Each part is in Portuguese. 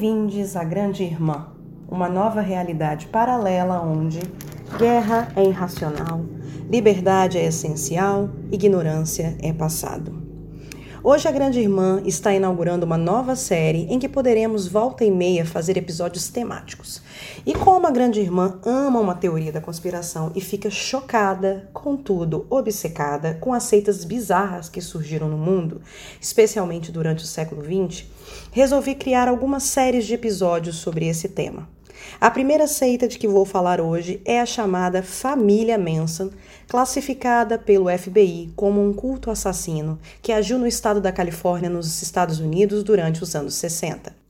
Bem-vindos à Grande Irmã, uma nova realidade paralela onde guerra é irracional, liberdade é essencial, ignorância é passado. Hoje a Grande Irmã está inaugurando uma nova série em que poderemos volta e meia fazer episódios temáticos. E como a Grande Irmã ama uma teoria da conspiração e fica chocada, contudo obcecada com as seitas bizarras que surgiram no mundo, especialmente durante o século XX, resolvi criar algumas séries de episódios sobre esse tema. A primeira seita de que vou falar hoje é a chamada Família Manson, classificada pelo FBI como um culto assassino que agiu no estado da Califórnia, nos Estados Unidos, durante os anos 60.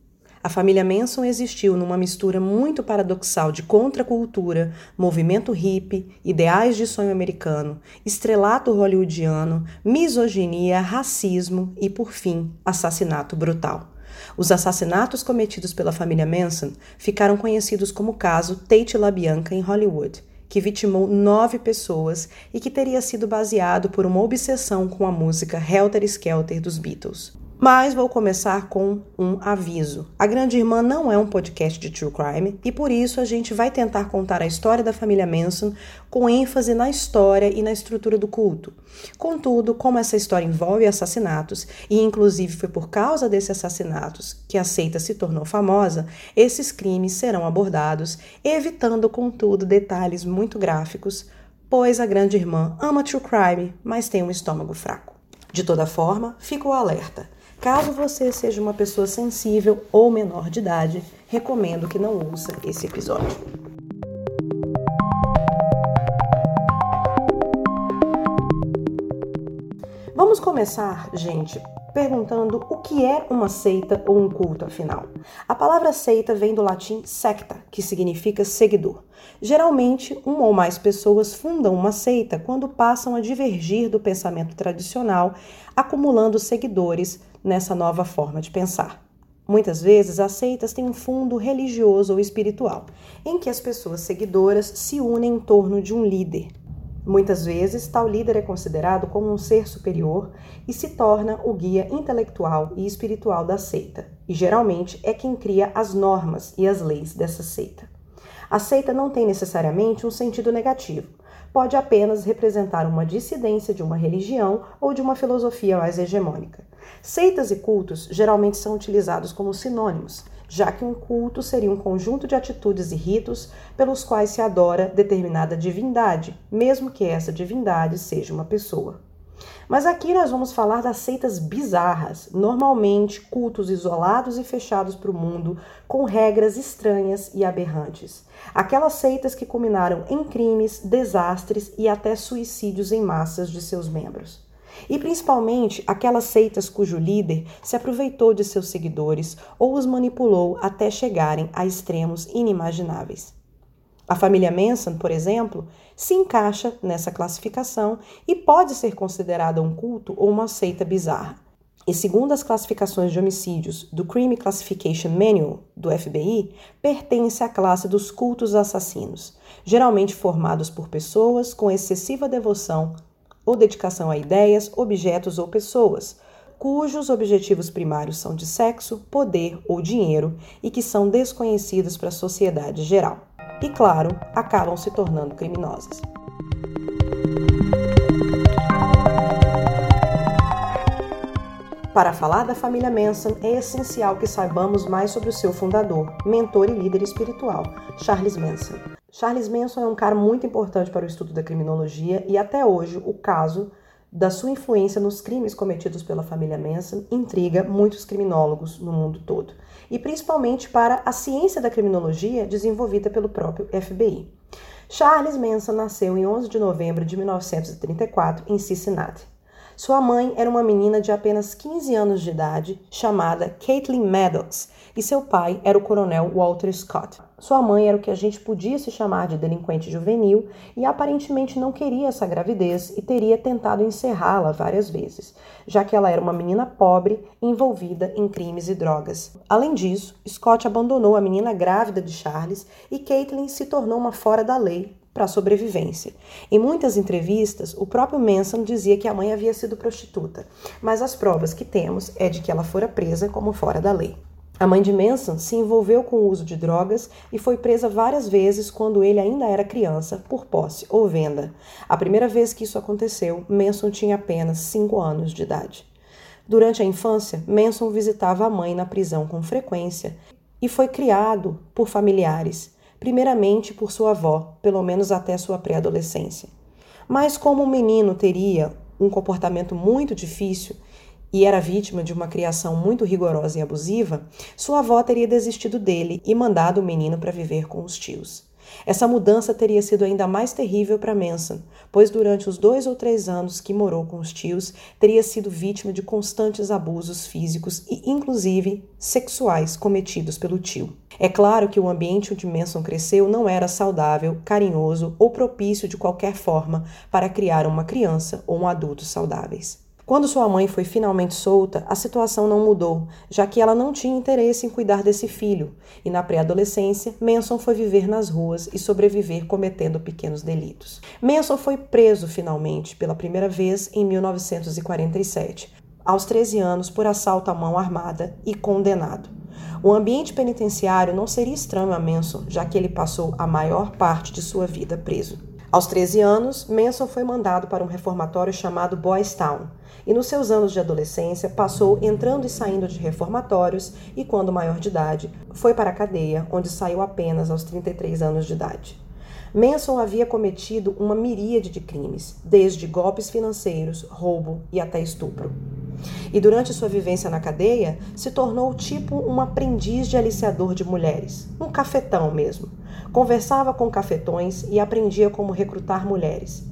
A família Manson existiu numa mistura muito paradoxal de contracultura, movimento hippie, ideais de sonho americano, estrelato hollywoodiano, misoginia, racismo e, por fim, assassinato brutal. Os assassinatos cometidos pela família Manson ficaram conhecidos como o caso Tate LaBianca em Hollywood, que vitimou nove pessoas e que teria sido baseado por uma obsessão com a música Helter Skelter dos Beatles. Mas vou começar com um aviso. A Grande Irmã não é um podcast de true crime e por isso a gente vai tentar contar a história da família Manson com ênfase na história e na estrutura do culto. Contudo, como essa história envolve assassinatos e inclusive foi por causa desses assassinatos que a seita se tornou famosa, esses crimes serão abordados, evitando contudo detalhes muito gráficos, pois a Grande Irmã ama true crime, mas tem um estômago fraco. De toda forma, fica o alerta. Caso você seja uma pessoa sensível ou menor de idade, recomendo que não ouça esse episódio. Vamos começar, gente, perguntando o que é uma seita ou um culto, afinal. A palavra seita vem do latim secta, que significa seguidor. Geralmente, uma ou mais pessoas fundam uma seita quando passam a divergir do pensamento tradicional, acumulando seguidores nessa nova forma de pensar. Muitas vezes, as seitas têm um fundo religioso ou espiritual, em que as pessoas seguidoras se unem em torno de um líder. Muitas vezes, tal líder é considerado como um ser superior e se torna o guia intelectual e espiritual da seita, e geralmente é quem cria as normas e as leis dessa seita. A seita não tem necessariamente um sentido negativo, pode apenas representar uma dissidência de uma religião ou de uma filosofia mais hegemônica. Seitas e cultos geralmente são utilizados como sinônimos, já que um culto seria um conjunto de atitudes e ritos pelos quais se adora determinada divindade, mesmo que essa divindade seja uma pessoa. Mas aqui nós vamos falar das seitas bizarras, normalmente cultos isolados e fechados para o mundo, com regras estranhas e aberrantes. Aquelas seitas que culminaram em crimes, desastres e até suicídios em massas de seus membros. E principalmente aquelas seitas cujo líder se aproveitou de seus seguidores ou os manipulou até chegarem a extremos inimagináveis. A família Manson, por exemplo, se encaixa nessa classificação e pode ser considerada um culto ou uma seita bizarra. E segundo as classificações de homicídios do Crime Classification Manual do FBI, pertence à classe dos cultos assassinos, geralmente formados por pessoas com excessiva devoção ou dedicação a ideias, objetos ou pessoas, cujos objetivos primários são de sexo, poder ou dinheiro e que são desconhecidos para a sociedade geral. E, claro, acabam se tornando criminosas. Para falar da família Manson, é essencial que saibamos mais sobre o seu fundador, mentor e líder espiritual, Charles Manson. Charles Manson é um cara muito importante para o estudo da criminologia e até hoje o caso da sua influência nos crimes cometidos pela família Manson intriga muitos criminólogos no mundo todo, e principalmente para a ciência da criminologia desenvolvida pelo próprio FBI. Charles Manson nasceu em 11 de novembro de 1934 em Cincinnati. Sua mãe era uma menina de apenas 15 anos de idade, chamada Caitlin Maddox, e seu pai era o coronel Walter Scott. Sua mãe era o que a gente podia se chamar de delinquente juvenil e aparentemente não queria essa gravidez e teria tentado encerrá-la várias vezes, já que ela era uma menina pobre envolvida em crimes e drogas. Além disso, Scott abandonou a menina grávida de Charles e Caitlin se tornou uma fora da lei para a sobrevivência. Em muitas entrevistas, o próprio Manson dizia que a mãe havia sido prostituta, mas as provas que temos é de que ela fora presa como fora da lei. A mãe de Manson se envolveu com o uso de drogas e foi presa várias vezes quando ele ainda era criança, por posse ou venda. A primeira vez que isso aconteceu, Manson tinha apenas 5 anos de idade. Durante a infância, Manson visitava a mãe na prisão com frequência e foi criado por familiares, primeiramente por sua avó, pelo menos até sua pré-adolescência. Mas como o menino teria um comportamento muito difícil e era vítima de uma criação muito rigorosa e abusiva, sua avó teria desistido dele e mandado o menino para viver com os tios. Essa mudança teria sido ainda mais terrível para Manson, pois durante os dois ou três anos que morou com os tios, teria sido vítima de constantes abusos físicos e, inclusive, sexuais cometidos pelo tio. É claro que o ambiente onde Manson cresceu não era saudável, carinhoso ou propício de qualquer forma para criar uma criança ou um adulto saudáveis. Quando sua mãe foi finalmente solta, a situação não mudou, já que ela não tinha interesse em cuidar desse filho, e na pré-adolescência, Manson foi viver nas ruas e sobreviver cometendo pequenos delitos. Manson foi preso finalmente pela primeira vez em 1947, aos 13 anos, por assalto à mão armada e condenado. O ambiente penitenciário não seria estranho a Manson, já que ele passou a maior parte de sua vida preso. Aos 13 anos, Manson foi mandado para um reformatório chamado Boys Town, e nos seus anos de adolescência passou entrando e saindo de reformatórios e, quando maior de idade, foi para a cadeia, onde saiu apenas aos 33 anos de idade. Manson havia cometido uma miríade de crimes, desde golpes financeiros, roubo e até estupro. E durante sua vivência na cadeia, se tornou tipo um aprendiz de aliciador de mulheres, um cafetão mesmo. Conversava com cafetões e aprendia como recrutar mulheres.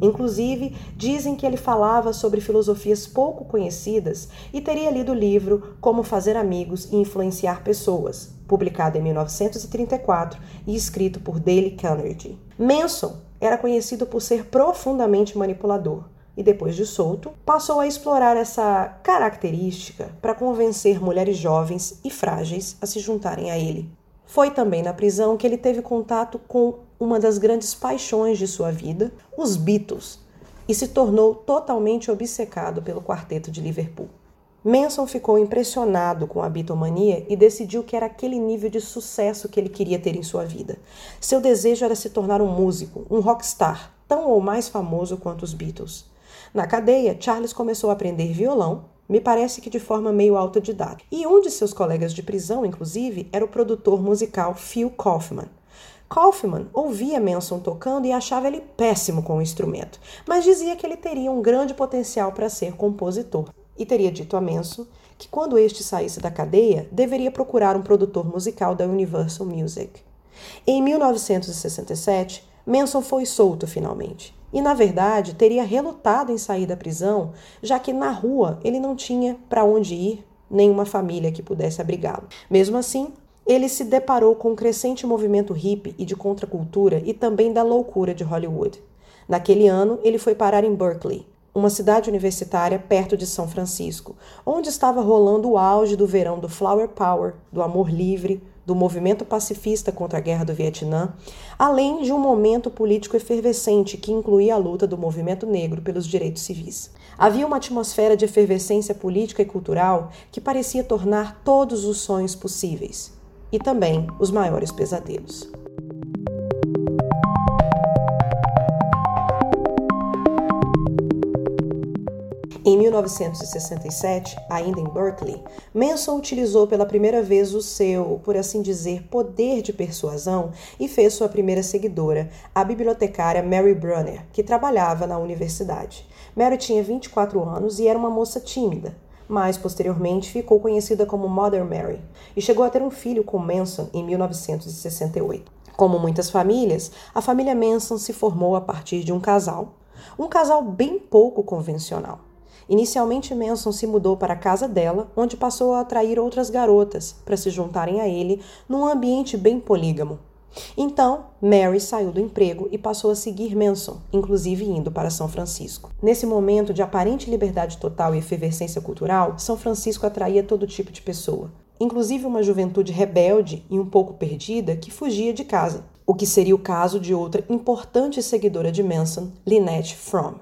Inclusive, dizem que ele falava sobre filosofias pouco conhecidas e teria lido o livro Como Fazer Amigos e Influenciar Pessoas, publicado em 1934 e escrito por Dale Carnegie. Manson era conhecido por ser profundamente manipulador e, depois de solto, passou a explorar essa característica para convencer mulheres jovens e frágeis a se juntarem a ele. Foi também na prisão que ele teve contato com uma das grandes paixões de sua vida, os Beatles, e se tornou totalmente obcecado pelo quarteto de Liverpool. Manson ficou impressionado com a bitomania e decidiu que era aquele nível de sucesso que ele queria ter em sua vida. Seu desejo era se tornar um músico, um rockstar, tão ou mais famoso quanto os Beatles. Na cadeia, Charles começou a aprender violão, me parece que de forma meio autodidata. E um de seus colegas de prisão, inclusive, era o produtor musical Phil Kaufman. Kaufman ouvia Manson tocando e achava ele péssimo com o instrumento, mas dizia que ele teria um grande potencial para ser compositor. E teria dito a Manson que quando este saísse da cadeia, deveria procurar um produtor musical da Universal Music. Em 1967, Manson foi solto finalmente. E, na verdade, teria relutado em sair da prisão, já que na rua ele não tinha para onde ir, nenhuma família que pudesse abrigá-lo. Mesmo assim, ele se deparou com um crescente movimento hippie e de contracultura e também da loucura de Hollywood. Naquele ano, ele foi parar em Berkeley, uma cidade universitária perto de São Francisco, onde estava rolando o auge do verão do Flower Power, do amor livre, do movimento pacifista contra a guerra do Vietnã, além de um momento político efervescente que incluía a luta do movimento negro pelos direitos civis. Havia uma atmosfera de efervescência política e cultural que parecia tornar todos os sonhos possíveis e também os maiores pesadelos. Em 1967, ainda em Berkeley, Manson utilizou pela primeira vez o seu, por assim dizer, poder de persuasão e fez sua primeira seguidora, a bibliotecária Mary Brunner, que trabalhava na universidade. Mary tinha 24 anos e era uma moça tímida, mas posteriormente ficou conhecida como Mother Mary e chegou a ter um filho com Manson em 1968. Como muitas famílias, a família Manson se formou a partir de um casal, um casal bem pouco convencional. Inicialmente, Manson se mudou para a casa dela, onde passou a atrair outras garotas para se juntarem a ele num ambiente bem polígamo. Então, Mary saiu do emprego e passou a seguir Manson, inclusive indo para São Francisco. Nesse momento de aparente liberdade total e efervescência cultural, São Francisco atraía todo tipo de pessoa, inclusive uma juventude rebelde e um pouco perdida que fugia de casa, o que seria o caso de outra importante seguidora de Manson, Lynette Fromm.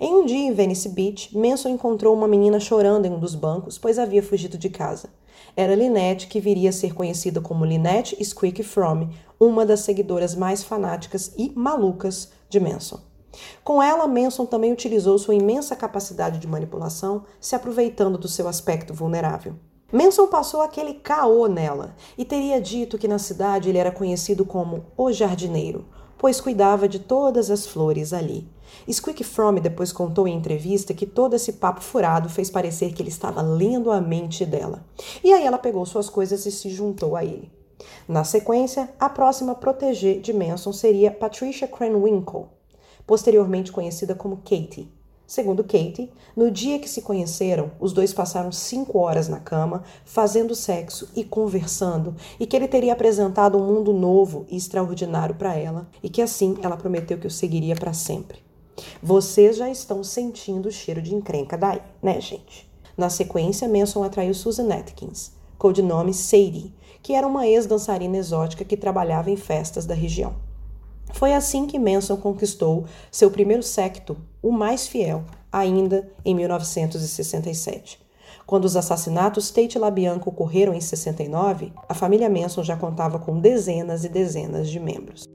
Em um dia em Venice Beach, Manson encontrou uma menina chorando em um dos bancos, pois havia fugido de casa. Era Lynette, que viria a ser conhecida como Lynette Squeak From, uma das seguidoras mais fanáticas e malucas de Manson. Com ela, Manson também utilizou sua imensa capacidade de manipulação, se aproveitando do seu aspecto vulnerável. Manson passou aquele caô nela e teria dito que na cidade ele era conhecido como o jardineiro, pois cuidava de todas as flores ali. Squeak From depois contou em entrevista que todo esse papo furado fez parecer que ele estava lendo a mente dela. E aí ela pegou suas coisas e se juntou a ele. Na sequência, a próxima protegê de Manson seria Patricia Cranwinkle, posteriormente conhecida como Katie. Segundo Kate, no dia que se conheceram, os dois passaram cinco horas na cama, fazendo sexo e conversando, e que ele teria apresentado um mundo novo e extraordinário para ela, e que assim ela prometeu que o seguiria para sempre. Vocês já estão sentindo o cheiro de encrenca daí, né, gente? Na sequência, Manson atraiu Susan Atkins, codinome Sadie, que era uma ex-dançarina exótica que trabalhava em festas da região. Foi assim que Manson conquistou seu primeiro secto, o mais fiel, ainda em 1967. Quando os assassinatos Tate LaBianca ocorreram em 69, a família Manson já contava com dezenas e dezenas de membros.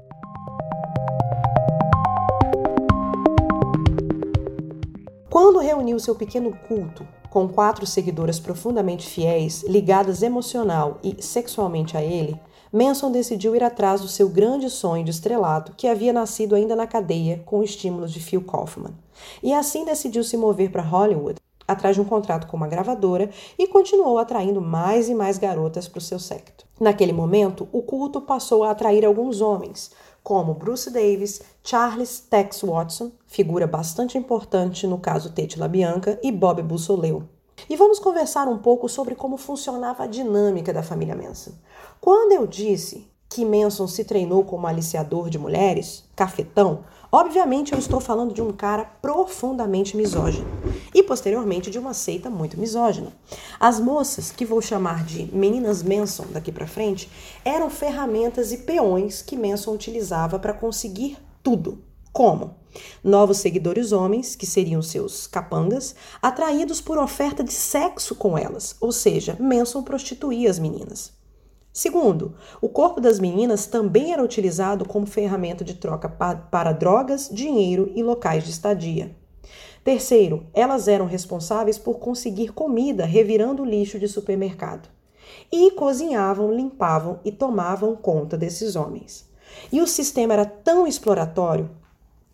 Quando reuniu seu pequeno culto com quatro seguidoras profundamente fiéis, ligadas emocional e sexualmente a ele, Manson decidiu ir atrás do seu grande sonho de estrelato que havia nascido ainda na cadeia com estímulos de Phil Kaufman. E assim decidiu se mover para Hollywood, atrás de um contrato com uma gravadora e continuou atraindo mais e mais garotas para o seu secto. Naquele momento, o culto passou a atrair alguns homens, como Bruce Davis, Charles Tex Watson, figura bastante importante no caso Tate LaBianca, e Bob Bussoleu. E vamos conversar um pouco sobre como funcionava a dinâmica da família Manson. Quando eu disse que Manson se treinou como aliciador de mulheres, cafetão, obviamente eu estou falando de um cara profundamente misógino e posteriormente de uma seita muito misógina. As moças, que vou chamar de meninas Manson daqui para frente, eram ferramentas e peões que Manson utilizava para conseguir tudo. Como? Novos seguidores homens, que seriam seus capangas, atraídos por oferta de sexo com elas, ou seja, Manson prostituía as meninas. Segundo, o corpo das meninas também era utilizado como ferramenta de troca para drogas, dinheiro e locais de estadia. Terceiro, elas eram responsáveis por conseguir comida revirando lixo de supermercado. E cozinhavam, limpavam e tomavam conta desses homens. E o sistema era tão exploratório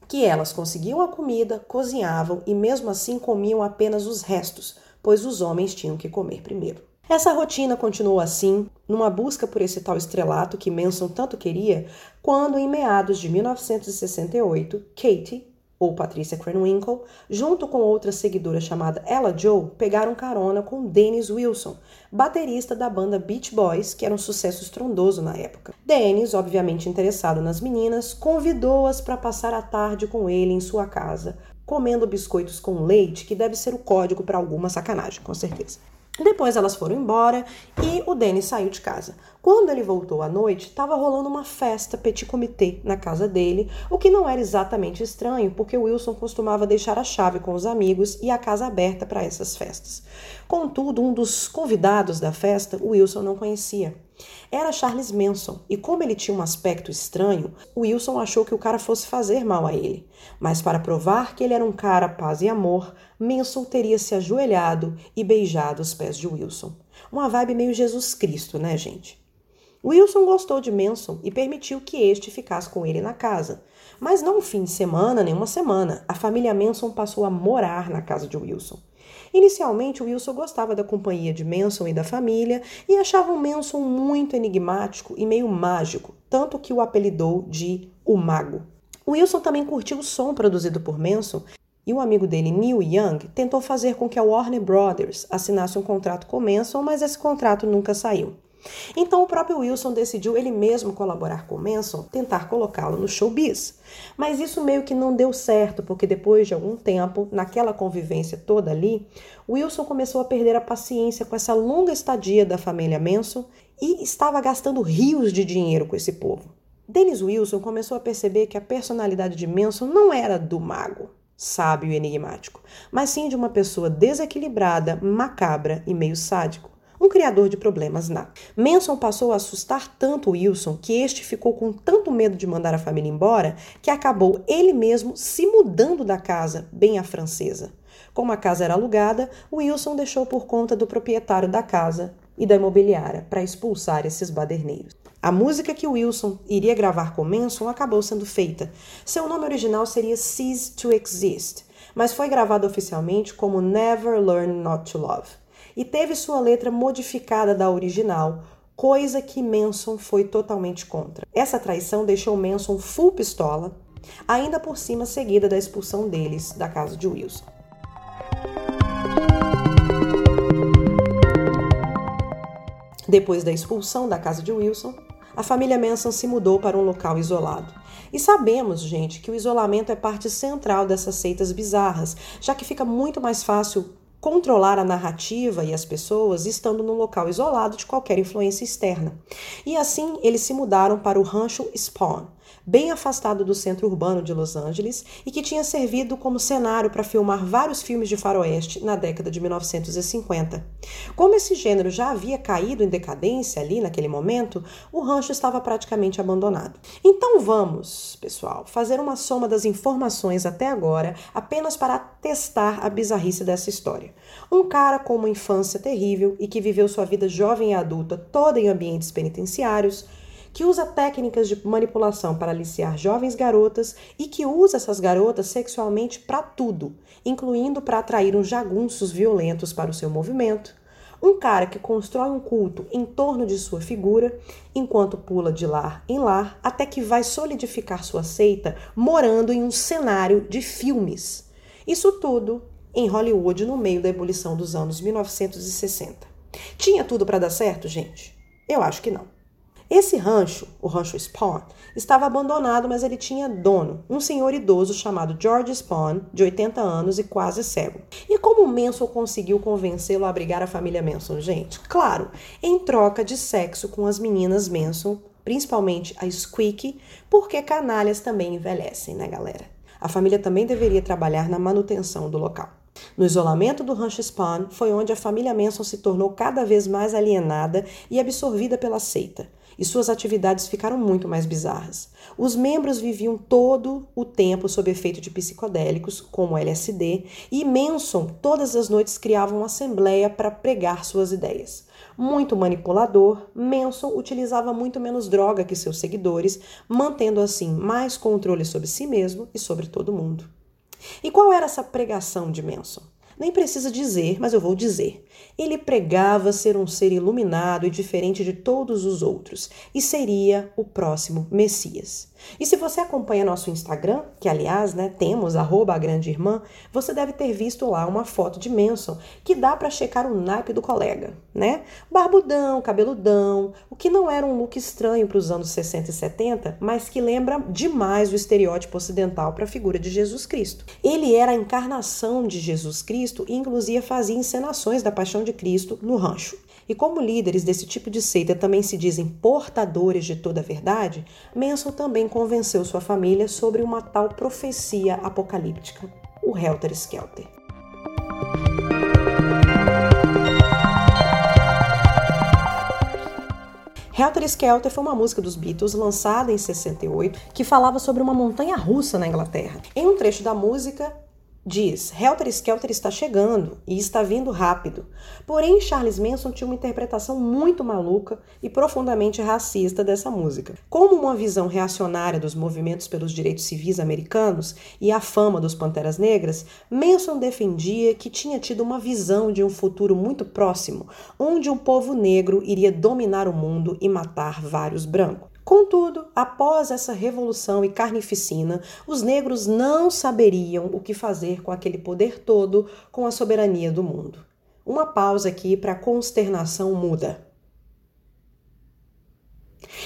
que elas conseguiam a comida, cozinhavam e mesmo assim comiam apenas os restos, pois os homens tinham que comer primeiro. Essa rotina continuou assim, numa busca por esse tal estrelato que Manson tanto queria, quando, em meados de 1968, Katie, ou Patricia Cranwinkle, junto com outra seguidora chamada Ella Joe, pegaram carona com Dennis Wilson, baterista da banda Beach Boys, que era um sucesso estrondoso na época. Dennis, obviamente interessado nas meninas, convidou-as para passar a tarde com ele em sua casa, comendo biscoitos com leite, que deve ser o código para alguma sacanagem, com certeza. Depois elas foram embora e o Denis saiu de casa. Quando ele voltou à noite, estava rolando uma festa petit comité na casa dele, o que não era exatamente estranho, porque Wilson costumava deixar a chave com os amigos e a casa aberta para essas festas. Contudo, um dos convidados da festa, Wilson não conhecia. Era Charles Manson, e como ele tinha um aspecto estranho, Wilson achou que o cara fosse fazer mal a ele. Mas para provar que ele era um cara paz e amor, Manson teria se ajoelhado e beijado os pés de Wilson. Uma vibe meio Jesus Cristo, né, gente? Wilson gostou de Manson e permitiu que este ficasse com ele na casa. Mas não um fim de semana, nem uma semana. A família Manson passou a morar na casa de Wilson. Inicialmente, Wilson gostava da companhia de Manson e da família e achava o Manson muito enigmático e meio mágico, tanto que o apelidou de o Mago. Wilson também curtiu o som produzido por Manson e o amigo dele, Neil Young, tentou fazer com que a Warner Brothers assinasse um contrato com Manson, mas esse contrato nunca saiu. Então o próprio Wilson decidiu ele mesmo colaborar com Manson, tentar colocá-lo no showbiz. Mas isso meio que não deu certo, porque depois de algum tempo, naquela convivência toda ali, Wilson começou a perder a paciência com essa longa estadia da família Manson e estava gastando rios de dinheiro com esse povo. Dennis Wilson começou a perceber que a personalidade de Manson não era do mago, sábio e enigmático, mas sim de uma pessoa desequilibrada, macabra e meio sádico. Um criador de problemas na. Manson passou a assustar tanto Wilson que este ficou com tanto medo de mandar a família embora que acabou ele mesmo se mudando da casa, bem à francesa. Como a casa era alugada, Wilson deixou por conta do proprietário da casa e da imobiliária para expulsar esses baderneiros. A música que Wilson iria gravar com Manson acabou sendo feita. Seu nome original seria Cease to Exist, mas foi gravado oficialmente como Never Learn Not to Love e teve sua letra modificada da original, coisa que Manson foi totalmente contra. Essa traição deixou Manson full pistola, ainda por cima seguida da expulsão deles da casa de Wilson. Depois da expulsão da casa de Wilson, a família Manson se mudou para um local isolado. E sabemos, gente, que o isolamento é parte central dessas seitas bizarras, já que fica muito mais fácil controlar a narrativa e as pessoas estando num local isolado de qualquer influência externa. E assim eles se mudaram para o rancho Spawn, bem afastado do centro urbano de Los Angeles e que tinha servido como cenário para filmar vários filmes de faroeste na década de 1950. Como esse gênero já havia caído em decadência ali naquele momento, o rancho estava praticamente abandonado. Então vamos, pessoal, fazer uma soma das informações até agora apenas para testar a bizarrice dessa história. Um cara com uma infância terrível e que viveu sua vida jovem e adulta toda em ambientes penitenciários, que usa técnicas de manipulação para aliciar jovens garotas e que usa essas garotas sexualmente para tudo, incluindo para atrair uns jagunços violentos para o seu movimento. Um cara que constrói um culto em torno de sua figura, enquanto pula de lar em lar, até que vai solidificar sua seita morando em um cenário de filmes. Isso tudo em Hollywood no meio da ebulição dos anos 1960. Tinha tudo para dar certo, gente? Eu acho que não. Esse rancho, o rancho Spawn, estava abandonado, mas ele tinha dono, um senhor idoso chamado George Spawn, de 80 anos e quase cego. E como Manson conseguiu convencê-lo a abrigar a família Manson, gente? Claro, em troca de sexo com as meninas Manson, principalmente a Squeaky, porque canalhas também envelhecem, né, galera? A família também deveria trabalhar na manutenção do local. No isolamento do rancho Spawn foi onde a família Manson se tornou cada vez mais alienada e absorvida pela seita e suas atividades ficaram muito mais bizarras. Os membros viviam todo o tempo sob efeito de psicodélicos, como LSD, e Manson todas as noites criava uma assembleia para pregar suas ideias. Muito manipulador, Manson utilizava muito menos droga que seus seguidores, mantendo assim mais controle sobre si mesmo e sobre todo mundo. E qual era essa pregação de Manson? Nem precisa dizer, mas eu vou dizer. Ele pregava ser um ser iluminado e diferente de todos os outros, e seria o próximo Messias. E se você acompanha nosso Instagram, que aliás, né, temos arroba a grande irmã, você deve ter visto lá uma foto de Manson, que dá para checar o naipe do colega, né? Barbudão, cabeludão, o que não era um look estranho para os anos 60 e 70, mas que lembra demais o estereótipo ocidental para a figura de Jesus Cristo. Ele era a encarnação de Jesus Cristo e inclusive fazia encenações da paixão de Cristo no rancho. E como líderes desse tipo de seita também se dizem portadores de toda a verdade, Manson também convenceu sua família sobre uma tal profecia apocalíptica, o Helter Skelter. Helter Skelter foi uma música dos Beatles lançada em 68 que falava sobre uma montanha russa na Inglaterra. Em um trecho da música, diz: Helter Skelter está chegando e está vindo rápido. Porém, Charles Manson tinha uma interpretação muito maluca e profundamente racista dessa música. Como uma visão reacionária dos movimentos pelos direitos civis americanos e a fama dos Panteras Negras, Manson defendia que tinha tido uma visão de um futuro muito próximo, onde um povo negro iria dominar o mundo e matar vários brancos. Contudo, após essa revolução e carnificina, os negros não saberiam o que fazer com aquele poder todo, com a soberania do mundo. Uma pausa aqui para consternação muda.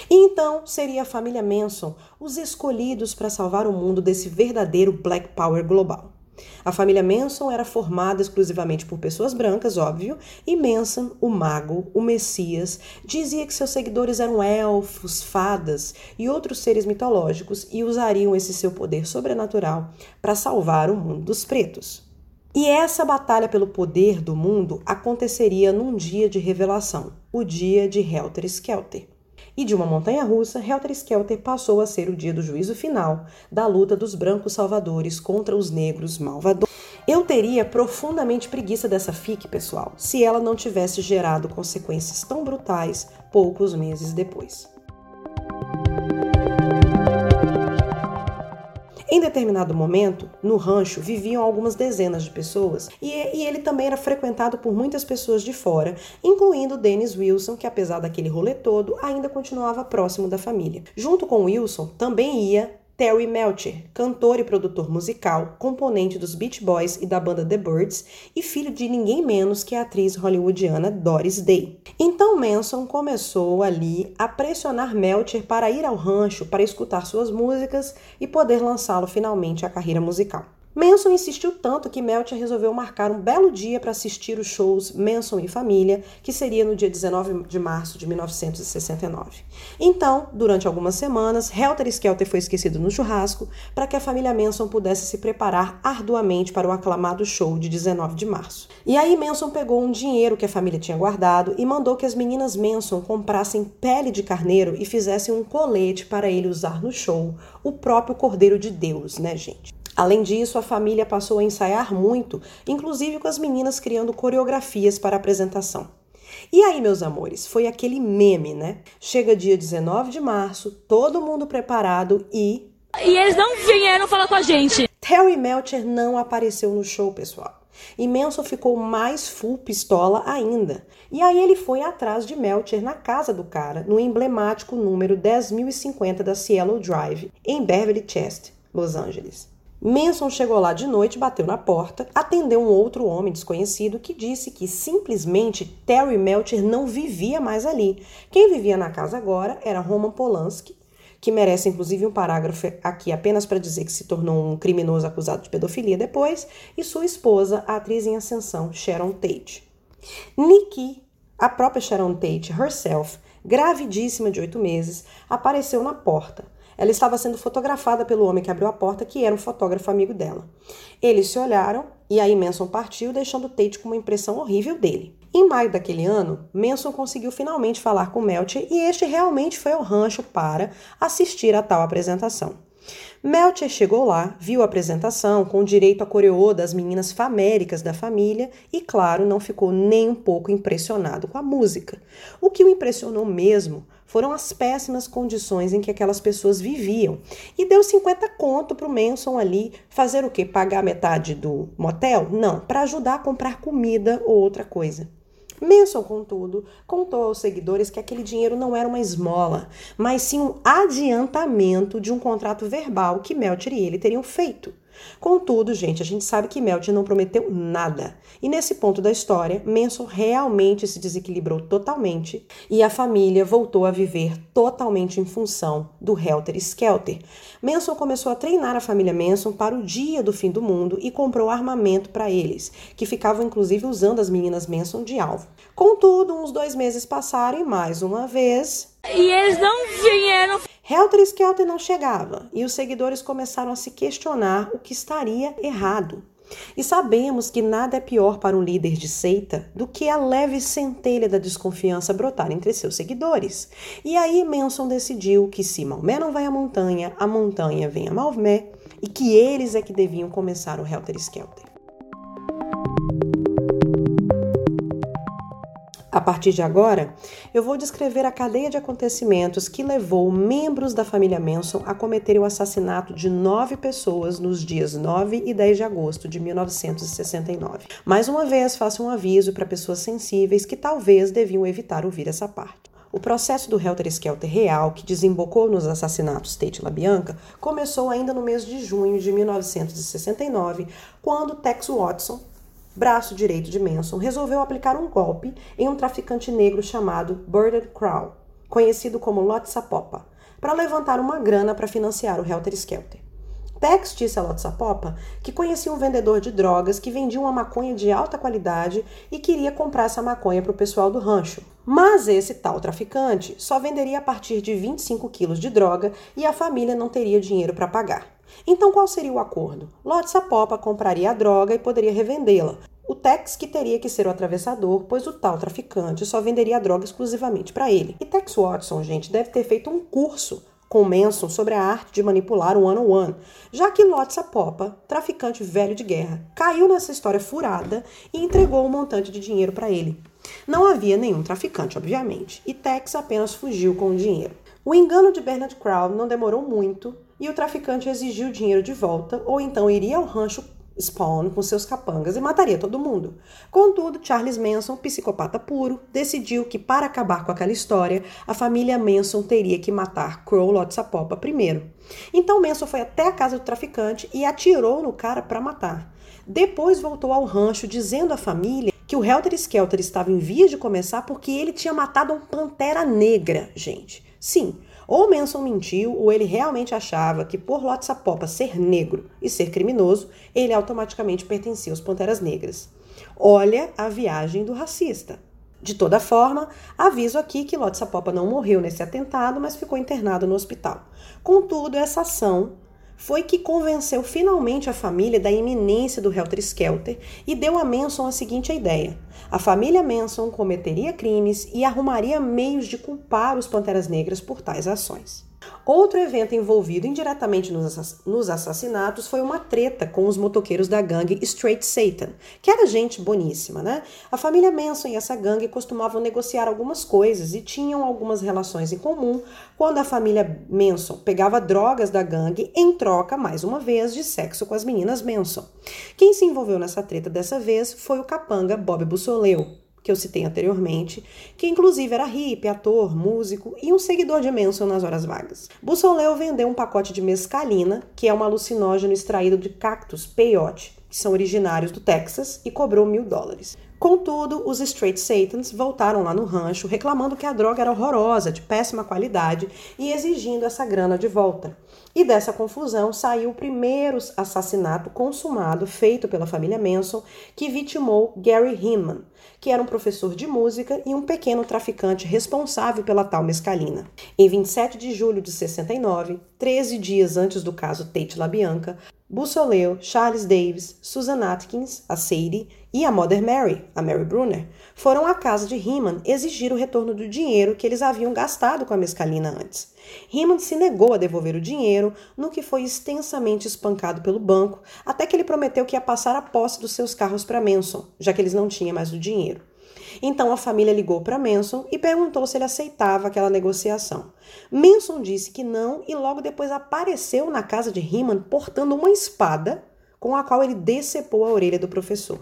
E então seria a família Manson os escolhidos para salvar o mundo desse verdadeiro Black Power global. A família Manson era formada exclusivamente por pessoas brancas, óbvio, e Manson, o mago, o Messias, dizia que seus seguidores eram elfos, fadas e outros seres mitológicos e usariam esse seu poder sobrenatural para salvar o mundo dos pretos. E essa batalha pelo poder do mundo aconteceria num dia de revelação, o dia de Helter Skelter. E de uma montanha russa, Helter Skelter passou a ser o dia do juízo final da luta dos brancos salvadores contra os negros malvadores. Eu teria profundamente preguiça dessa fic, pessoal, se ela não tivesse gerado consequências tão brutais poucos meses depois. Em determinado momento, no rancho viviam algumas dezenas de pessoas e, e, ele também era frequentado por muitas pessoas de fora, incluindo Dennis Wilson, que apesar daquele rolê todo, ainda continuava próximo da família. Junto com Wilson, também ia Terry Melcher, cantor e produtor musical, componente dos Beach Boys e da banda The Birds, e filho de ninguém menos que a atriz hollywoodiana Doris Day. Então Manson começou ali a pressionar Melcher para ir ao rancho para escutar suas músicas e poder lançá-lo finalmente à carreira musical. Manson insistiu tanto que Melcher resolveu marcar um belo dia para assistir os shows Manson e Família, que seria no dia 19 de março de 1969. Então, durante algumas semanas, Helter Skelter foi esquecido no churrasco para que a família Manson pudesse se preparar arduamente para o aclamado show de 19 de março. E aí Manson pegou um dinheiro que a família tinha guardado e mandou que as meninas Manson comprassem pele de carneiro e fizessem um colete para ele usar no show, o próprio Cordeiro de Deus, né, gente? Além disso, a família passou a ensaiar muito, inclusive com as meninas criando coreografias para a apresentação. E aí, meus amores, foi aquele meme, né? Chega dia 19 de março, todo mundo preparado e. E eles não vieram falar com a gente. Terry Melcher não apareceu no show, pessoal. E Manson ficou mais full pistola ainda. E aí ele foi atrás de Melcher na casa do cara, no emblemático número 10.050 da Cielo Drive, em Beverly Chest, Los Angeles. Manson chegou lá de noite, bateu na porta, atendeu um outro homem desconhecido que disse que simplesmente Terry Melcher não vivia mais ali. Quem vivia na casa agora era Roman Polanski, que merece inclusive um parágrafo aqui apenas para dizer que se tornou um criminoso acusado de pedofilia depois, e sua esposa, a atriz em ascensão Sharon Tate. Nikki, a própria Sharon Tate herself, gravidíssima de oito meses, apareceu na porta ela estava sendo fotografada pelo homem que abriu a porta, que era um fotógrafo amigo dela. Eles se olharam e aí Manson partiu, deixando Tate com uma impressão horrível dele. Em maio daquele ano, Manson conseguiu finalmente falar com Melcher e este realmente foi ao rancho para assistir a tal apresentação. Melcher chegou lá, viu a apresentação com direito a coreô das meninas faméricas da família e, claro, não ficou nem um pouco impressionado com a música. O que o impressionou mesmo foram as péssimas condições em que aquelas pessoas viviam. E deu 50 conto para o Manson ali fazer o quê? Pagar metade do motel? Não, para ajudar a comprar comida ou outra coisa. Manson, contudo, contou aos seguidores que aquele dinheiro não era uma esmola, mas sim um adiantamento de um contrato verbal que Melcher e ele teriam feito. Contudo, gente, a gente sabe que Melcher não prometeu nada. E nesse ponto da história, Manson realmente se desequilibrou totalmente e a família voltou a viver totalmente em função do Helter Skelter. Manson começou a treinar a família Manson para o dia do fim do mundo e comprou armamento para eles, que ficavam inclusive usando as meninas Manson de alvo. Contudo, uns dois meses passaram e mais uma vez. E eles não vieram Helter Skelter não chegava e os seguidores começaram a se questionar o que estaria errado. E sabemos que nada é pior para um líder de seita do que a leve centelha da desconfiança brotar entre seus seguidores. E aí Manson decidiu que se Maomé não vai à montanha, a montanha vem a Maomé e que eles é que deviam começar o Helter Skelter. A partir de agora, eu vou descrever a cadeia de acontecimentos que levou membros da família Manson a cometerem o assassinato de nove pessoas nos dias 9 e 10 de agosto de 1969. Mais uma vez, faço um aviso para pessoas sensíveis que talvez deviam evitar ouvir essa parte. O processo do Helter Skelter real, que desembocou nos assassinatos Tate LaBianca, começou ainda no mês de junho de 1969, quando Tex Watson, braço direito de Manson, resolveu aplicar um golpe em um traficante negro chamado Burded Crow, conhecido como Lot Sapopa, para levantar uma grana para financiar o Helter Skelter. Tex disse a Lotsapopa que conhecia um vendedor de drogas que vendia uma maconha de alta qualidade e queria comprar essa maconha para o pessoal do rancho. Mas esse tal traficante só venderia a partir de 25 quilos de droga e a família não teria dinheiro para pagar. Então qual seria o acordo? Lotsapopa compraria a droga e poderia revendê-la. O Tex que teria que ser o atravessador, pois o tal traficante só venderia a droga exclusivamente para ele. E Tex Watson, gente, deve ter feito um curso com Manson sobre a arte de manipular o one-on-one, já que Lotsa Popa, traficante velho de guerra, caiu nessa história furada e entregou um montante de dinheiro para ele. Não havia nenhum traficante, obviamente, e Tex apenas fugiu com o dinheiro. O engano de Bernard Crown não demorou muito e o traficante exigiu o dinheiro de volta ou então iria ao rancho Spawn com seus capangas e mataria todo mundo. Contudo, Charles Manson, psicopata puro, decidiu que para acabar com aquela história, a família Manson teria que matar Crow Lotsapopa primeiro. Então Manson foi até a casa do traficante e atirou no cara para matar. Depois voltou ao rancho dizendo à família que o Helter Skelter estava em vias de começar porque ele tinha matado um pantera negra, gente. Sim, ou Manson mentiu, ou ele realmente achava que por Lotsapopa ser negro e ser criminoso, ele automaticamente pertencia aos Panteras Negras. Olha a viagem do racista. De toda forma, aviso aqui que Lotsapopa não morreu nesse atentado, mas ficou internado no hospital. Contudo, essa ação foi que convenceu finalmente a família da iminência do Helter Skelter e deu a Manson a seguinte ideia: a família Manson cometeria crimes e arrumaria meios de culpar os Panteras Negras por tais ações. Outro evento envolvido indiretamente nos assassinatos foi uma treta com os motoqueiros da gangue Straight Satan, que era gente boníssima, né? A família Manson e essa gangue costumavam negociar algumas coisas e tinham algumas relações em comum quando a família Manson pegava drogas da gangue em troca, mais uma vez, de sexo com as meninas Manson. Quem se envolveu nessa treta dessa vez foi o capanga Bob Bussoleu, que eu citei anteriormente, que inclusive era hippie, ator, músico e um seguidor de Manson nas horas vagas. Bussoleu vendeu um pacote de mescalina, que é um alucinógeno extraído de cactos peyote, que são originários do Texas, e cobrou mil dólares. Contudo, os Straight Satans voltaram lá no rancho reclamando que a droga era horrorosa, de péssima qualidade e exigindo essa grana de volta. E dessa confusão saiu o primeiro assassinato consumado feito pela família Manson, que vitimou Gary Hinman, que era um professor de música e um pequeno traficante responsável pela tal mescalina. Em 27 de julho de 69, 13 dias antes do caso Tate LaBianca, Bussoleu, Charles Davis, Susan Atkins, a Sadie, e a Mother Mary, a Mary Brunner, foram à casa de Riemann exigir o retorno do dinheiro que eles haviam gastado com a mescalina antes. Riemann se negou a devolver o dinheiro, no que foi extensamente espancado pelo banco, até que ele prometeu que ia passar a posse dos seus carros para Manson, já que eles não tinham mais o dinheiro. Então a família ligou para Manson e perguntou se ele aceitava aquela negociação. Manson disse que não e logo depois apareceu na casa de Riemann portando uma espada com a qual ele decepou a orelha do professor.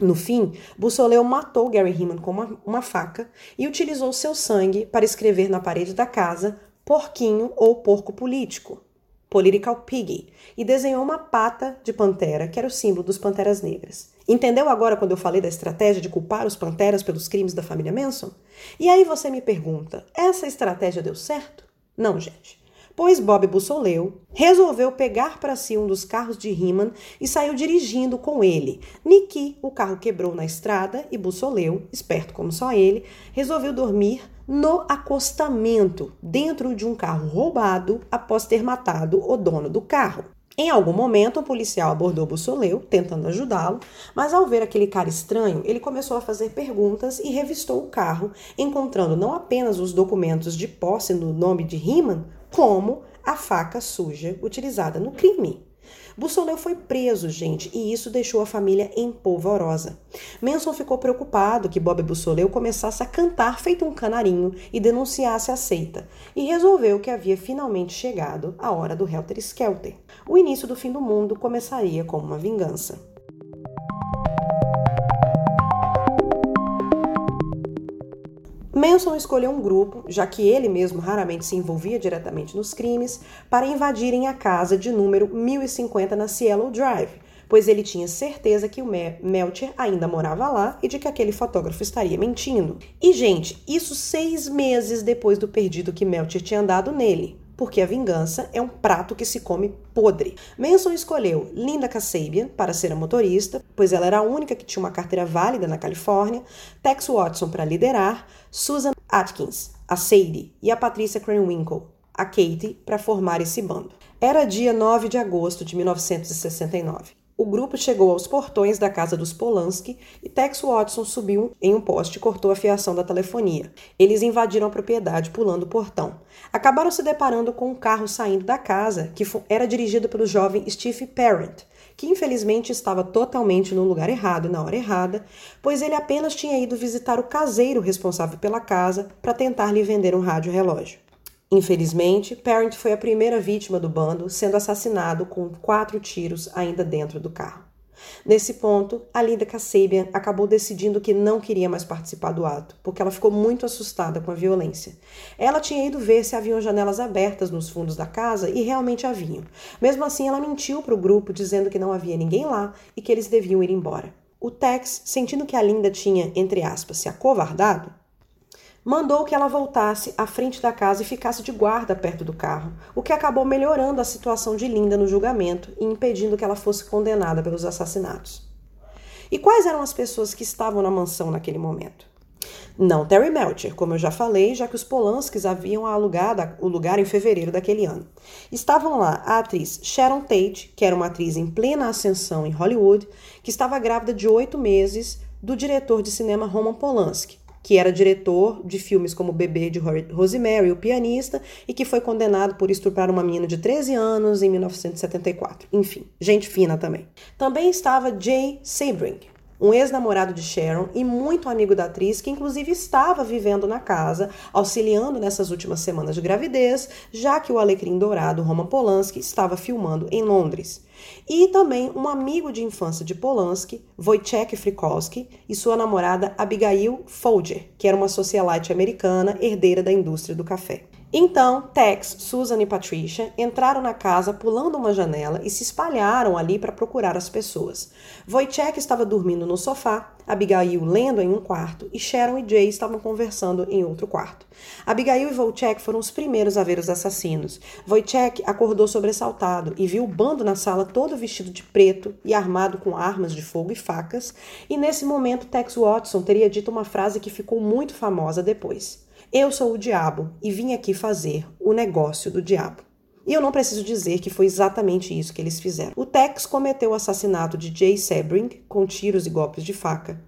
No fim, Bussoleu matou Gary Heeman com uma, uma, faca e utilizou seu sangue para escrever na parede da casa porquinho ou porco político, political piggy, e desenhou uma pata de pantera, que era o símbolo dos panteras negras. Entendeu agora quando eu falei da estratégia de culpar os panteras pelos crimes da família Manson? E aí você me pergunta, essa estratégia deu certo? Não, gente pois Bob Bussoleu resolveu pegar para si um dos carros de Riemann e saiu dirigindo com ele. Niki, o carro quebrou na estrada e Bussoleu, esperto como só ele, resolveu dormir no acostamento, dentro de um carro roubado após ter matado o dono do carro. Em algum momento, um policial abordou Bussoleu, tentando ajudá-lo, mas ao ver aquele cara estranho, ele começou a fazer perguntas e revistou o carro, encontrando não apenas os documentos de posse no nome de Riemann, como a faca suja utilizada no crime. Bussoleu foi preso, gente, e isso deixou a família empolvorosa. Manson ficou preocupado que Bob Bussoleu começasse a cantar feito um canarinho e denunciasse a seita, e resolveu que havia finalmente chegado a hora do Helter Skelter. O início do fim do mundo começaria como uma vingança. Manson escolheu um grupo, já que ele mesmo raramente se envolvia diretamente nos crimes, para invadirem a casa de número 1050 na Cielo Drive, pois ele tinha certeza que o Melcher ainda morava lá e de que aquele fotógrafo estaria mentindo. E, gente, isso seis meses depois do perdido que Melcher tinha dado nele. Porque a vingança é um prato que se come podre. Manson escolheu Linda Kasabian para ser a motorista, pois ela era a única que tinha uma carteira válida na Califórnia, Tex Watson para liderar, Susan Atkins, a Sadie, e a Patricia Krenwinkel, a Katie, para formar esse bando. Era dia 9 de agosto de 1969. O grupo chegou aos portões da casa dos Polanski e Tex Watson subiu em um poste e cortou a fiação da telefonia. Eles invadiram a propriedade pulando o portão. Acabaram se deparando com um carro saindo da casa, que era dirigido pelo jovem Steve Parent, que infelizmente estava totalmente no lugar errado na hora errada, pois ele apenas tinha ido visitar o caseiro responsável pela casa para tentar lhe vender um rádio relógio. Infelizmente, Parent foi a primeira vítima do bando, sendo assassinado com quatro tiros ainda dentro do carro. Nesse ponto, a Linda Kasabian acabou decidindo que não queria mais participar do ato, porque ela ficou muito assustada com a violência. Ela tinha ido ver se haviam janelas abertas nos fundos da casa e realmente haviam. Mesmo assim, ela mentiu para o grupo dizendo que não havia ninguém lá e que eles deviam ir embora. O Tex, sentindo que a Linda tinha, entre aspas, se acovardado, mandou que ela voltasse à frente da casa e ficasse de guarda perto do carro, o que acabou melhorando a situação de Linda no julgamento e impedindo que ela fosse condenada pelos assassinatos. E quais eram as pessoas que estavam na mansão naquele momento? Não Terry Melcher, como eu já falei, já que os Polanskis haviam alugado o lugar em fevereiro daquele ano. Estavam lá a atriz Sharon Tate, que era uma atriz em plena ascensão em Hollywood, que estava grávida de oito meses do diretor de cinema Roman Polanski, que era diretor de filmes como Bebê de Rosemary, o pianista, e que foi condenado por estuprar uma menina de 13 anos em 1974. Enfim, gente fina também. Também estava Jay Sebring, um ex-namorado de Sharon e muito amigo da atriz, que inclusive estava vivendo na casa, auxiliando nessas últimas semanas de gravidez, já que o Alecrim Dourado, Roman Polanski, estava filmando em Londres. E também um amigo de infância de Polanski, Wojciech Frykowski, e sua namorada Abigail Folger, que era uma socialite americana herdeira da indústria do café. Então, Tex, Susan e Patricia entraram na casa pulando uma janela e se espalharam ali para procurar as pessoas. Wojciech estava dormindo no sofá, Abigail lendo em um quarto e Sharon e Jay estavam conversando em outro quarto. Abigail e Wojciech foram os primeiros a ver os assassinos. Wojciech acordou sobressaltado e viu o bando na sala todo vestido de preto e armado com armas de fogo e facas, e nesse momento Tex Watson teria dito uma frase que ficou muito famosa depois. Eu sou o diabo e vim aqui fazer o negócio do diabo. E eu não preciso dizer que foi exatamente isso que eles fizeram. O Tex cometeu o assassinato de Jay Sebring com tiros e golpes de faca.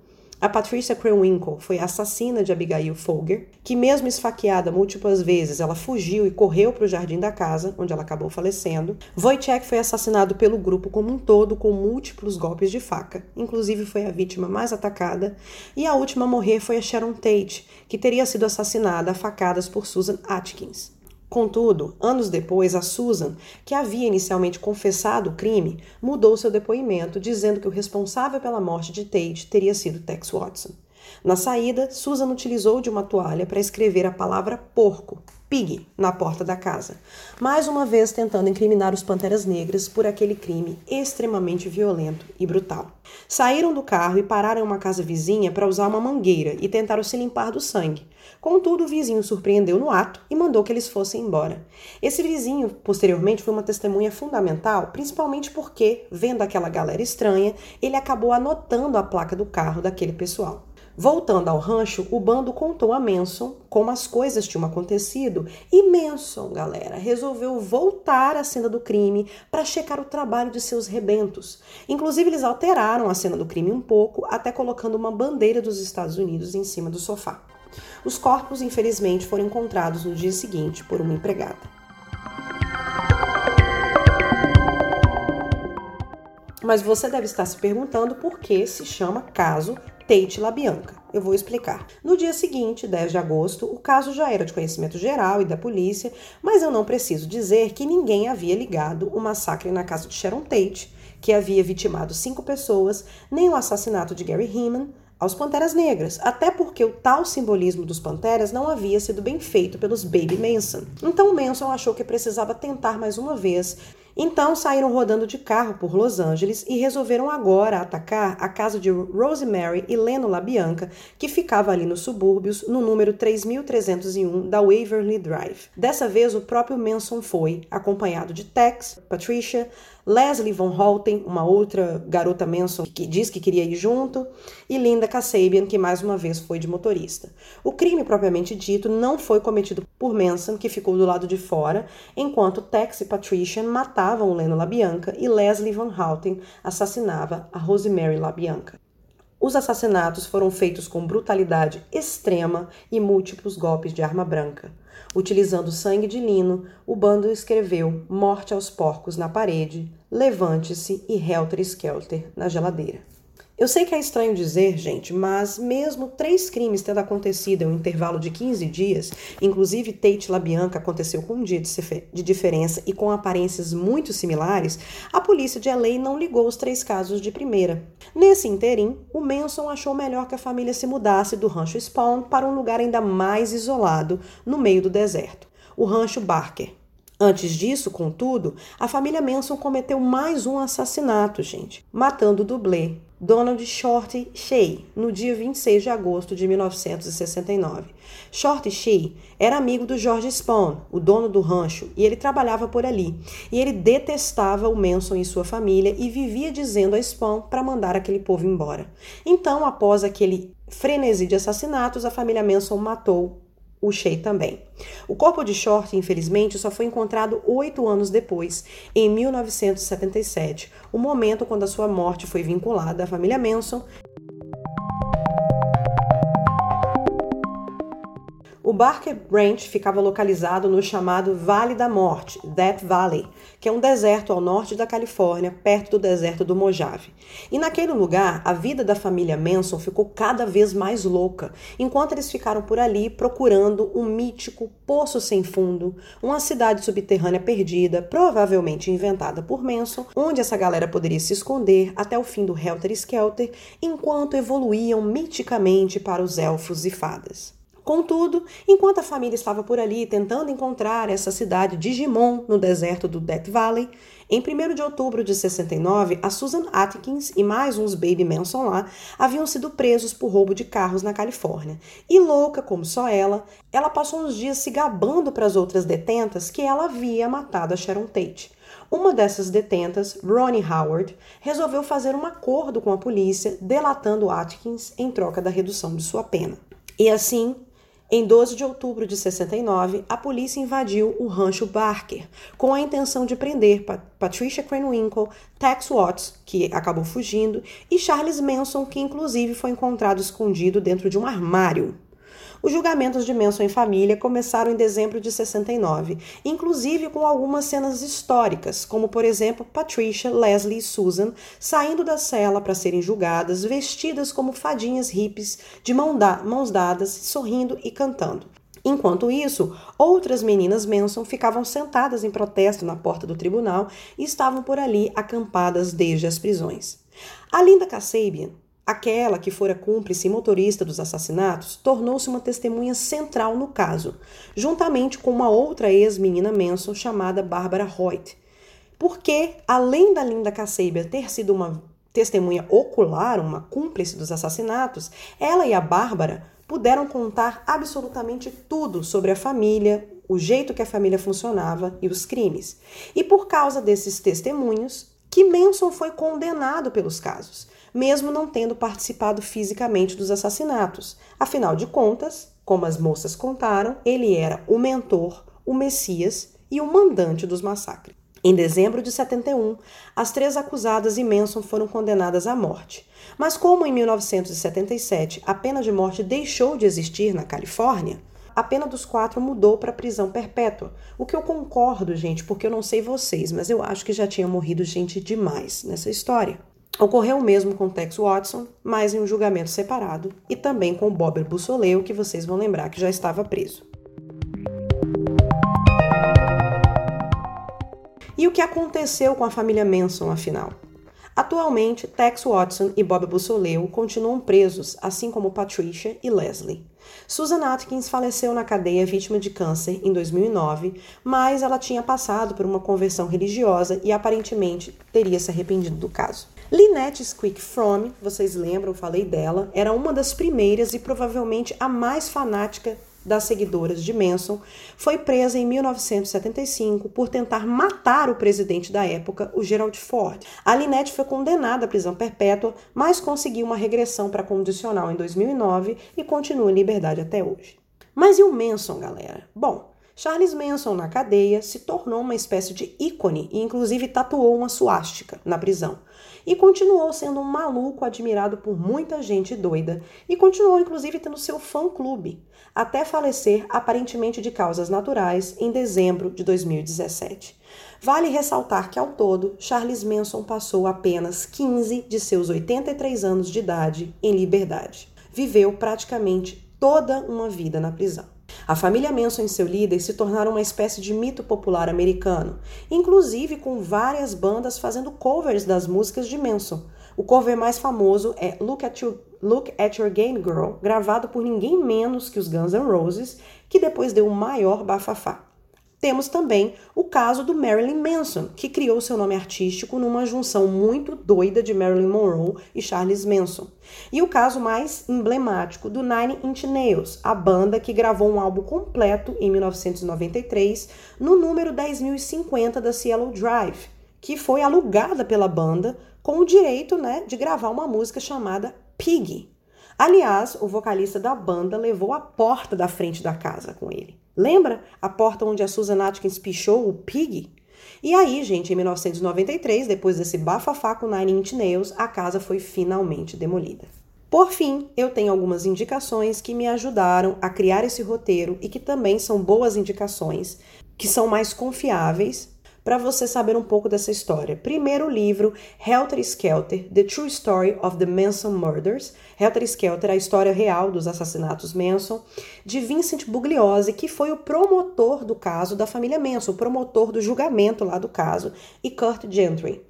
A Patricia Krenwinkel foi a assassina de Abigail Folger, que mesmo esfaqueada múltiplas vezes, ela fugiu e correu para o jardim da casa, onde ela acabou falecendo. Wojciech foi assassinado pelo grupo como um todo com múltiplos golpes de faca, inclusive foi a vítima mais atacada. E a última a morrer foi a Sharon Tate, que teria sido assassinada a facadas por Susan Atkins. Contudo, anos depois, a Susan, que havia inicialmente confessado o crime, mudou seu depoimento, dizendo que o responsável pela morte de Tate teria sido Tex Watson. Na saída, Susan utilizou de uma toalha para escrever a palavra porco, pig, na porta da casa, mais uma vez tentando incriminar os Panteras Negras por aquele crime extremamente violento e brutal. Saíram do carro e pararam em uma casa vizinha para usar uma mangueira e tentaram se limpar do sangue, Contudo, o vizinho surpreendeu no ato e mandou que eles fossem embora. Esse vizinho, posteriormente, foi uma testemunha fundamental, principalmente porque, vendo aquela galera estranha, ele acabou anotando a placa do carro daquele pessoal. Voltando ao rancho, o bando contou a Manson como as coisas tinham acontecido e Manson, galera, resolveu voltar à cena do crime para checar o trabalho de seus rebentos. Inclusive, eles alteraram a cena do crime um pouco, até colocando uma bandeira dos Estados Unidos em cima do sofá. Os corpos, infelizmente, foram encontrados no dia seguinte por uma empregada. Mas você deve estar se perguntando por que se chama caso Tate LaBianca. Eu vou explicar. No dia seguinte, 10 de agosto, o caso já era de conhecimento geral e da polícia, mas eu não preciso dizer que ninguém havia ligado o massacre na casa de Sharon Tate, que havia vitimado cinco pessoas, nem o assassinato de Gary Heeman, aos Panteras Negras, até porque o tal simbolismo dos Panteras não havia sido bem feito pelos Baby Manson. Então Manson achou que precisava tentar mais uma vez Então saíram rodando de carro por Los Angeles e resolveram agora atacar a casa de Rosemary e Leno LaBianca, que ficava ali nos subúrbios, no número 3301 da Waverly Drive. Dessa vez o próprio Manson foi, acompanhado de Tex, Patricia, Leslie Von Holten, uma outra garota Manson que diz que queria ir junto, e Linda Kasabian, que mais uma vez foi de motorista. O crime propriamente dito não foi cometido por Manson, que ficou do lado de fora, enquanto Tex e Patricia matavam o Leno LaBianca e Leslie Van Houten assassinava a Rosemary LaBianca. Os assassinatos foram feitos com brutalidade extrema e múltiplos golpes de arma branca. Utilizando sangue de lino, o bando escreveu Morte aos porcos na parede, Levante-se e Helter Skelter na geladeira. Eu sei que é estranho dizer, gente, mas mesmo três crimes tendo acontecido em um intervalo de 15 dias, inclusive Tate LaBianca aconteceu com um dia de diferença e com aparências muito similares, a polícia de LA não ligou os três casos de primeira. Nesse interim, o Manson achou melhor que a família se mudasse do rancho Spawn para um lugar ainda mais isolado, no meio do deserto, o rancho Barker. Antes disso, contudo, a família Manson cometeu mais um assassinato, gente, matando o dublê, Donald Shorty Shea, no dia 26 de agosto de 1969. Shorty Shea era amigo do George Spawn, o dono do rancho, e ele trabalhava por ali. E ele detestava o Manson e sua família e vivia dizendo a Spawn para mandar aquele povo embora. Então, após aquele frenesi de assassinatos, a família Manson matou o Shea também. O corpo de Short, infelizmente, só foi encontrado oito anos depois, em 1977, o momento quando a sua morte foi vinculada à família Manson O Barker Ranch ficava localizado no chamado Vale da Morte, Death Valley, que é um deserto ao norte da Califórnia, perto do deserto do Mojave. E naquele lugar, a vida da família Manson ficou cada vez mais louca, enquanto eles ficaram por ali procurando um mítico poço sem fundo, uma cidade subterrânea perdida, provavelmente inventada por Manson, onde essa galera poderia se esconder até o fim do Helter Skelter, enquanto evoluíam miticamente para os elfos e fadas. Contudo, enquanto a família estava por ali tentando encontrar essa cidade Digimon no deserto do Death Valley, em 1 de outubro de 69, a Susan Atkins e mais uns Baby Manson lá haviam sido presos por roubo de carros na Califórnia. E louca como só ela, ela passou uns dias se gabando para as outras detentas que ela havia matado a Sharon Tate. Uma dessas detentas, Ronnie Howard, resolveu fazer um acordo com a polícia, delatando Atkins em troca da redução de sua pena. E assim, em 12 de outubro de 69, a polícia invadiu o rancho Barker com a intenção de prender Patricia Krenwinkel, Tex Watts, que acabou fugindo, e Charles Manson, que inclusive foi encontrado escondido dentro de um armário. Os julgamentos de Manson em família começaram em dezembro de 69, inclusive com algumas cenas históricas, como por exemplo Patricia, Leslie e Susan saindo da cela para serem julgadas, vestidas como fadinhas hippies, de mãos dadas, sorrindo e cantando. Enquanto isso, outras meninas Manson ficavam sentadas em protesto na porta do tribunal e estavam por ali acampadas desde as prisões. A Linda Kasabian Aquela que fora cúmplice e motorista dos assassinatos tornou-se uma testemunha central no caso, juntamente com uma outra ex-menina Manson chamada Barbara Hoyt. Porque, além da Linda Kasabian ter sido uma testemunha ocular, uma cúmplice dos assassinatos, ela e a Bárbara puderam contar absolutamente tudo sobre a família, o jeito que a família funcionava e os crimes. E por causa desses testemunhos, que Manson foi condenado pelos casos mesmo não tendo participado fisicamente dos assassinatos. Afinal de contas, como as moças contaram, ele era o mentor, o Messias e o mandante dos massacres. Em dezembro de 71, as três acusadas e Manson foram condenadas à morte. Mas como em 1977 a pena de morte deixou de existir na Califórnia, a pena dos quatro mudou para prisão perpétua. O que eu concordo, gente, porque eu não sei vocês, mas eu acho que já tinha morrido gente demais nessa história. Ocorreu o mesmo com Tex Watson, mas em um julgamento separado, e também com Bob Bussoleu, que vocês vão lembrar que já estava preso. E o que aconteceu com a família Manson, afinal? Atualmente, Tex Watson e Bob Bussoleu continuam presos, assim como Patricia e Leslie. Susan Atkins faleceu na cadeia vítima de câncer em 2009, mas ela tinha passado por uma conversão religiosa e aparentemente teria se arrependido do caso. Lynette Squick Fromm, vocês lembram, falei dela, era uma das primeiras e provavelmente a mais fanática das seguidoras de Manson, foi presa em 1975 por tentar matar o presidente da época, o Gerald Ford. A Lynette foi condenada à prisão perpétua, mas conseguiu uma regressão para condicional em 2009 e continua em liberdade até hoje. Mas e o Manson, galera? Bom, Charles Manson, na cadeia, se tornou uma espécie de ícone e, inclusive, tatuou uma suástica na prisão. E continuou sendo um maluco admirado por muita gente doida. E continuou, inclusive, tendo seu fã-clube, até falecer, aparentemente de causas naturais, em dezembro de 2017. Vale ressaltar que, ao todo, Charles Manson passou apenas 15 de seus 83 anos de idade em liberdade. Viveu praticamente toda uma vida na prisão. A família Manson e seu líder se tornaram uma espécie de mito popular americano, inclusive com várias bandas fazendo covers das músicas de Manson. O cover mais famoso é Look at, you, Look at Your Game Girl, gravado por ninguém menos que os Guns N' Roses, que depois deu o maior bafafá. Temos também o caso do Marilyn Manson, que criou seu nome artístico numa junção muito doida de Marilyn Monroe e Charles Manson. E o caso mais emblemático do Nine Inch Nails, a banda que gravou um álbum completo em 1993 no número 10.050 da Cielo Drive, que foi alugada pela banda com o direito né, de gravar uma música chamada Pig. Aliás, o vocalista da banda levou a porta da frente da casa com ele. Lembra a porta onde a Susan Atkins pichou o Pig? E aí, gente, em 1993, depois desse bafafá com Nine Inch Nails, a casa foi finalmente demolida. Por fim, eu tenho algumas indicações que me ajudaram a criar esse roteiro e que também são boas indicações, que são mais confiáveis para você saber um pouco dessa história. Primeiro livro Helter Skelter: The True Story of the Manson Murders. Helter Skelter, a história real dos assassinatos Manson, de Vincent Bugliosi, que foi o promotor do caso da família Manson, o promotor do julgamento lá do caso, e Kurt Gentry.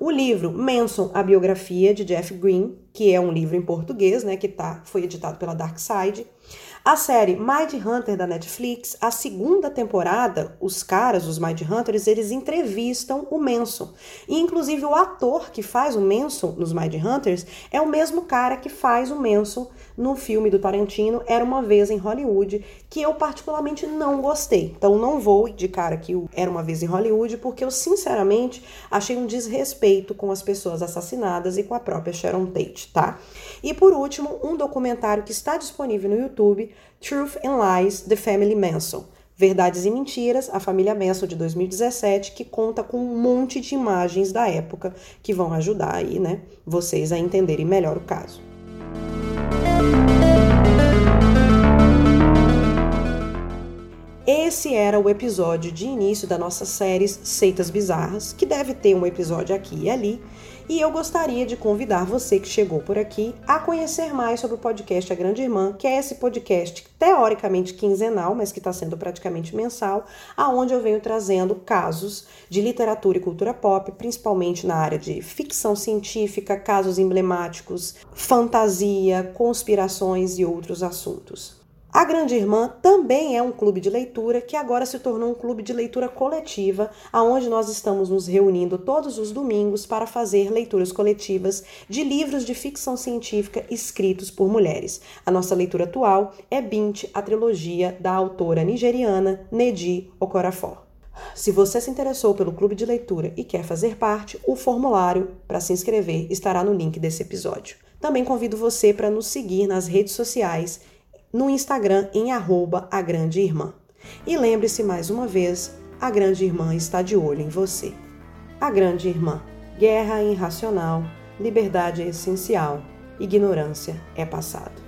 O livro Manson, a biografia de Jeff Green, que é um livro em português, né, que tá, foi editado pela Dark Side. A série Mind Hunter da Netflix, a segunda temporada, os caras, os Mind Hunters, eles entrevistam o Manson. E inclusive o ator que faz o Manson nos Mind Hunters é o mesmo cara que faz o Manson no filme do Tarantino Era uma vez em Hollywood, que eu particularmente não gostei. Então não vou indicar aqui o Era uma vez em Hollywood, porque eu sinceramente achei um desrespeito com as pessoas assassinadas e com a própria Sharon Tate, tá? E por último, um documentário que está disponível no YouTube, Truth and Lies: The Family Manson. Verdades e Mentiras, a família Manson de 2017, que conta com um monte de imagens da época que vão ajudar aí, né, vocês a entenderem melhor o caso. Era o episódio de início da nossa série Seitas Bizarras, que deve ter um episódio aqui e ali, e eu gostaria de convidar você que chegou por aqui a conhecer mais sobre o podcast A Grande Irmã, que é esse podcast teoricamente quinzenal, mas que está sendo praticamente mensal, aonde eu venho trazendo casos de literatura e cultura pop, principalmente na área de ficção científica, casos emblemáticos, fantasia, conspirações e outros assuntos. A Grande Irmã também é um clube de leitura que agora se tornou um clube de leitura coletiva, aonde nós estamos nos reunindo todos os domingos para fazer leituras coletivas de livros de ficção científica escritos por mulheres. A nossa leitura atual é Bint, a trilogia da autora nigeriana Nedi Okorafor. Se você se interessou pelo clube de leitura e quer fazer parte, o formulário para se inscrever estará no link desse episódio. Também convido você para nos seguir nas redes sociais no Instagram em arroba a grande irmã. E lembre-se mais uma vez, a grande irmã está de olho em você. A grande irmã, guerra irracional, liberdade é essencial, ignorância é passado.